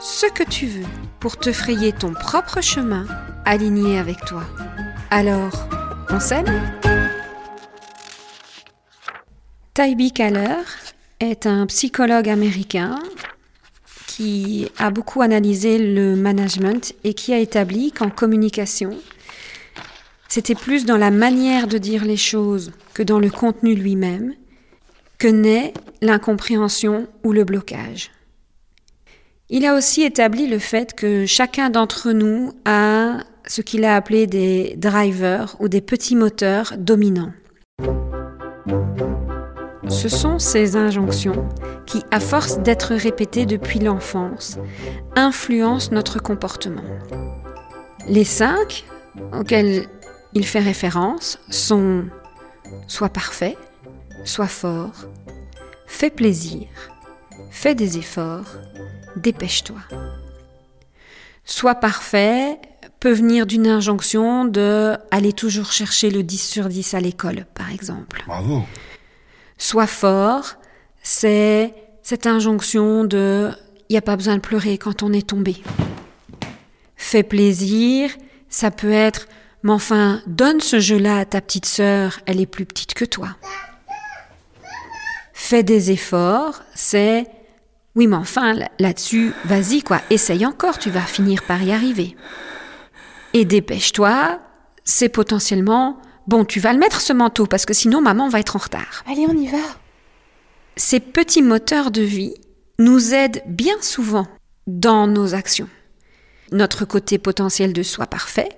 ce que tu veux pour te frayer ton propre chemin aligné avec toi. Alors, on s'aime? Tybee Kaller est un psychologue américain qui a beaucoup analysé le management et qui a établi qu'en communication, c'était plus dans la manière de dire les choses que dans le contenu lui-même que naît l'incompréhension ou le blocage. Il a aussi établi le fait que chacun d'entre nous a ce qu'il a appelé des drivers ou des petits moteurs dominants. Ce sont ces injonctions qui, à force d'être répétées depuis l'enfance, influencent notre comportement. Les cinq auxquels il fait référence sont soit parfait, soit fort, fais plaisir, fais des efforts, dépêche-toi. Soit parfait peut venir d'une injonction de aller toujours chercher le 10 sur 10 à l'école, par exemple. Bravo. Soit fort, c'est cette injonction de il n'y a pas besoin de pleurer quand on est tombé. Fais plaisir, ça peut être mais enfin, donne ce jeu-là à ta petite sœur, elle est plus petite que toi. Fais des efforts, c'est oui, mais enfin, là-dessus, vas-y, quoi, essaye encore, tu vas finir par y arriver. Et dépêche-toi, c'est potentiellement, bon, tu vas le mettre ce manteau, parce que sinon maman va être en retard. Allez, on y va. Ces petits moteurs de vie nous aident bien souvent dans nos actions. Notre côté potentiel de soi parfait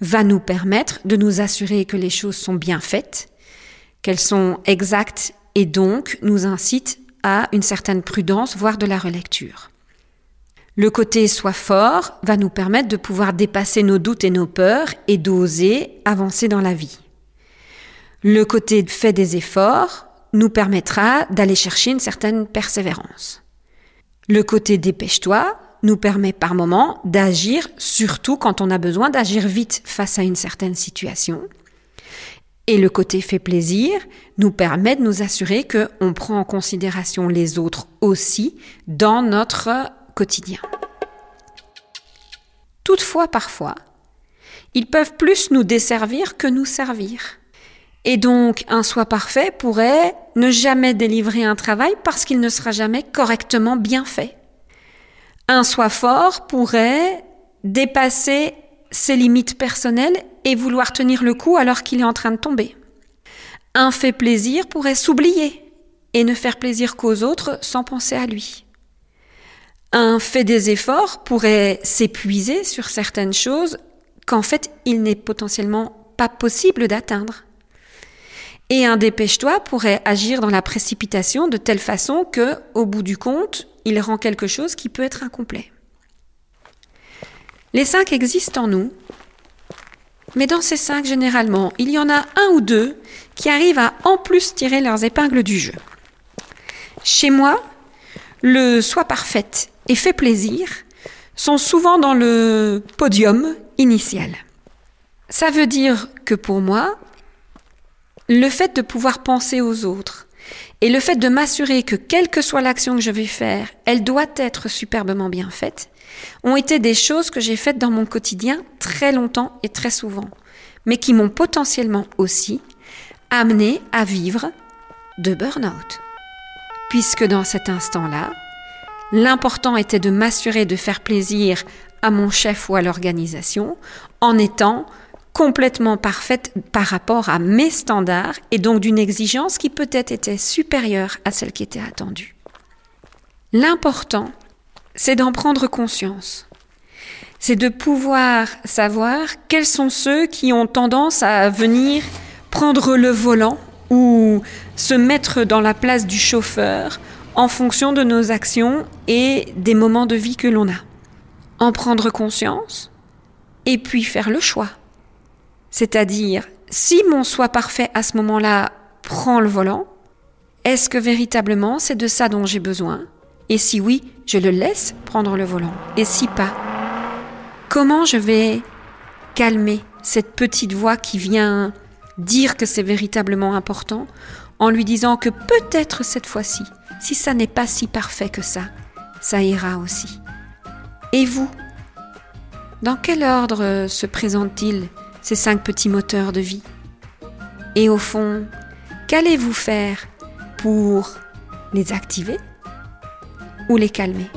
va nous permettre de nous assurer que les choses sont bien faites, qu'elles sont exactes et donc nous incite une certaine prudence, voire de la relecture. Le côté soit fort va nous permettre de pouvoir dépasser nos doutes et nos peurs et d'oser avancer dans la vie. Le côté fait des efforts nous permettra d'aller chercher une certaine persévérance. Le côté dépêche-toi nous permet par moment d'agir, surtout quand on a besoin d'agir vite face à une certaine situation. Et le côté fait plaisir nous permet de nous assurer qu'on prend en considération les autres aussi dans notre quotidien. Toutefois, parfois, ils peuvent plus nous desservir que nous servir. Et donc, un soi parfait pourrait ne jamais délivrer un travail parce qu'il ne sera jamais correctement bien fait. Un soi fort pourrait dépasser ses limites personnelles et vouloir tenir le coup alors qu'il est en train de tomber. Un fait plaisir pourrait s'oublier et ne faire plaisir qu'aux autres sans penser à lui. Un fait des efforts pourrait s'épuiser sur certaines choses qu'en fait il n'est potentiellement pas possible d'atteindre. Et un dépêche-toi pourrait agir dans la précipitation de telle façon que, au bout du compte, il rend quelque chose qui peut être incomplet. Les cinq existent en nous, mais dans ces cinq, généralement, il y en a un ou deux qui arrivent à en plus tirer leurs épingles du jeu. Chez moi, le soi parfaite et fait plaisir sont souvent dans le podium initial. Ça veut dire que pour moi, le fait de pouvoir penser aux autres et le fait de m'assurer que quelle que soit l'action que je vais faire, elle doit être superbement bien faite, ont été des choses que j'ai faites dans mon quotidien très longtemps et très souvent, mais qui m'ont potentiellement aussi amené à vivre de burn-out. Puisque dans cet instant-là, l'important était de m'assurer de faire plaisir à mon chef ou à l'organisation en étant complètement parfaite par rapport à mes standards et donc d'une exigence qui peut-être était supérieure à celle qui était attendue. L'important, c'est d'en prendre conscience. C'est de pouvoir savoir quels sont ceux qui ont tendance à venir prendre le volant ou se mettre dans la place du chauffeur en fonction de nos actions et des moments de vie que l'on a. en prendre conscience et puis faire le choix. C'est-à-dire, si mon soi parfait à ce moment-là prend le volant, est-ce que véritablement c'est de ça dont j'ai besoin? Et si oui, je le laisse prendre le volant. Et si pas, comment je vais calmer cette petite voix qui vient dire que c'est véritablement important en lui disant que peut-être cette fois-ci, si ça n'est pas si parfait que ça, ça ira aussi? Et vous Dans quel ordre se présentent-ils ces cinq petits moteurs de vie. Et au fond, qu'allez-vous faire pour les activer ou les calmer?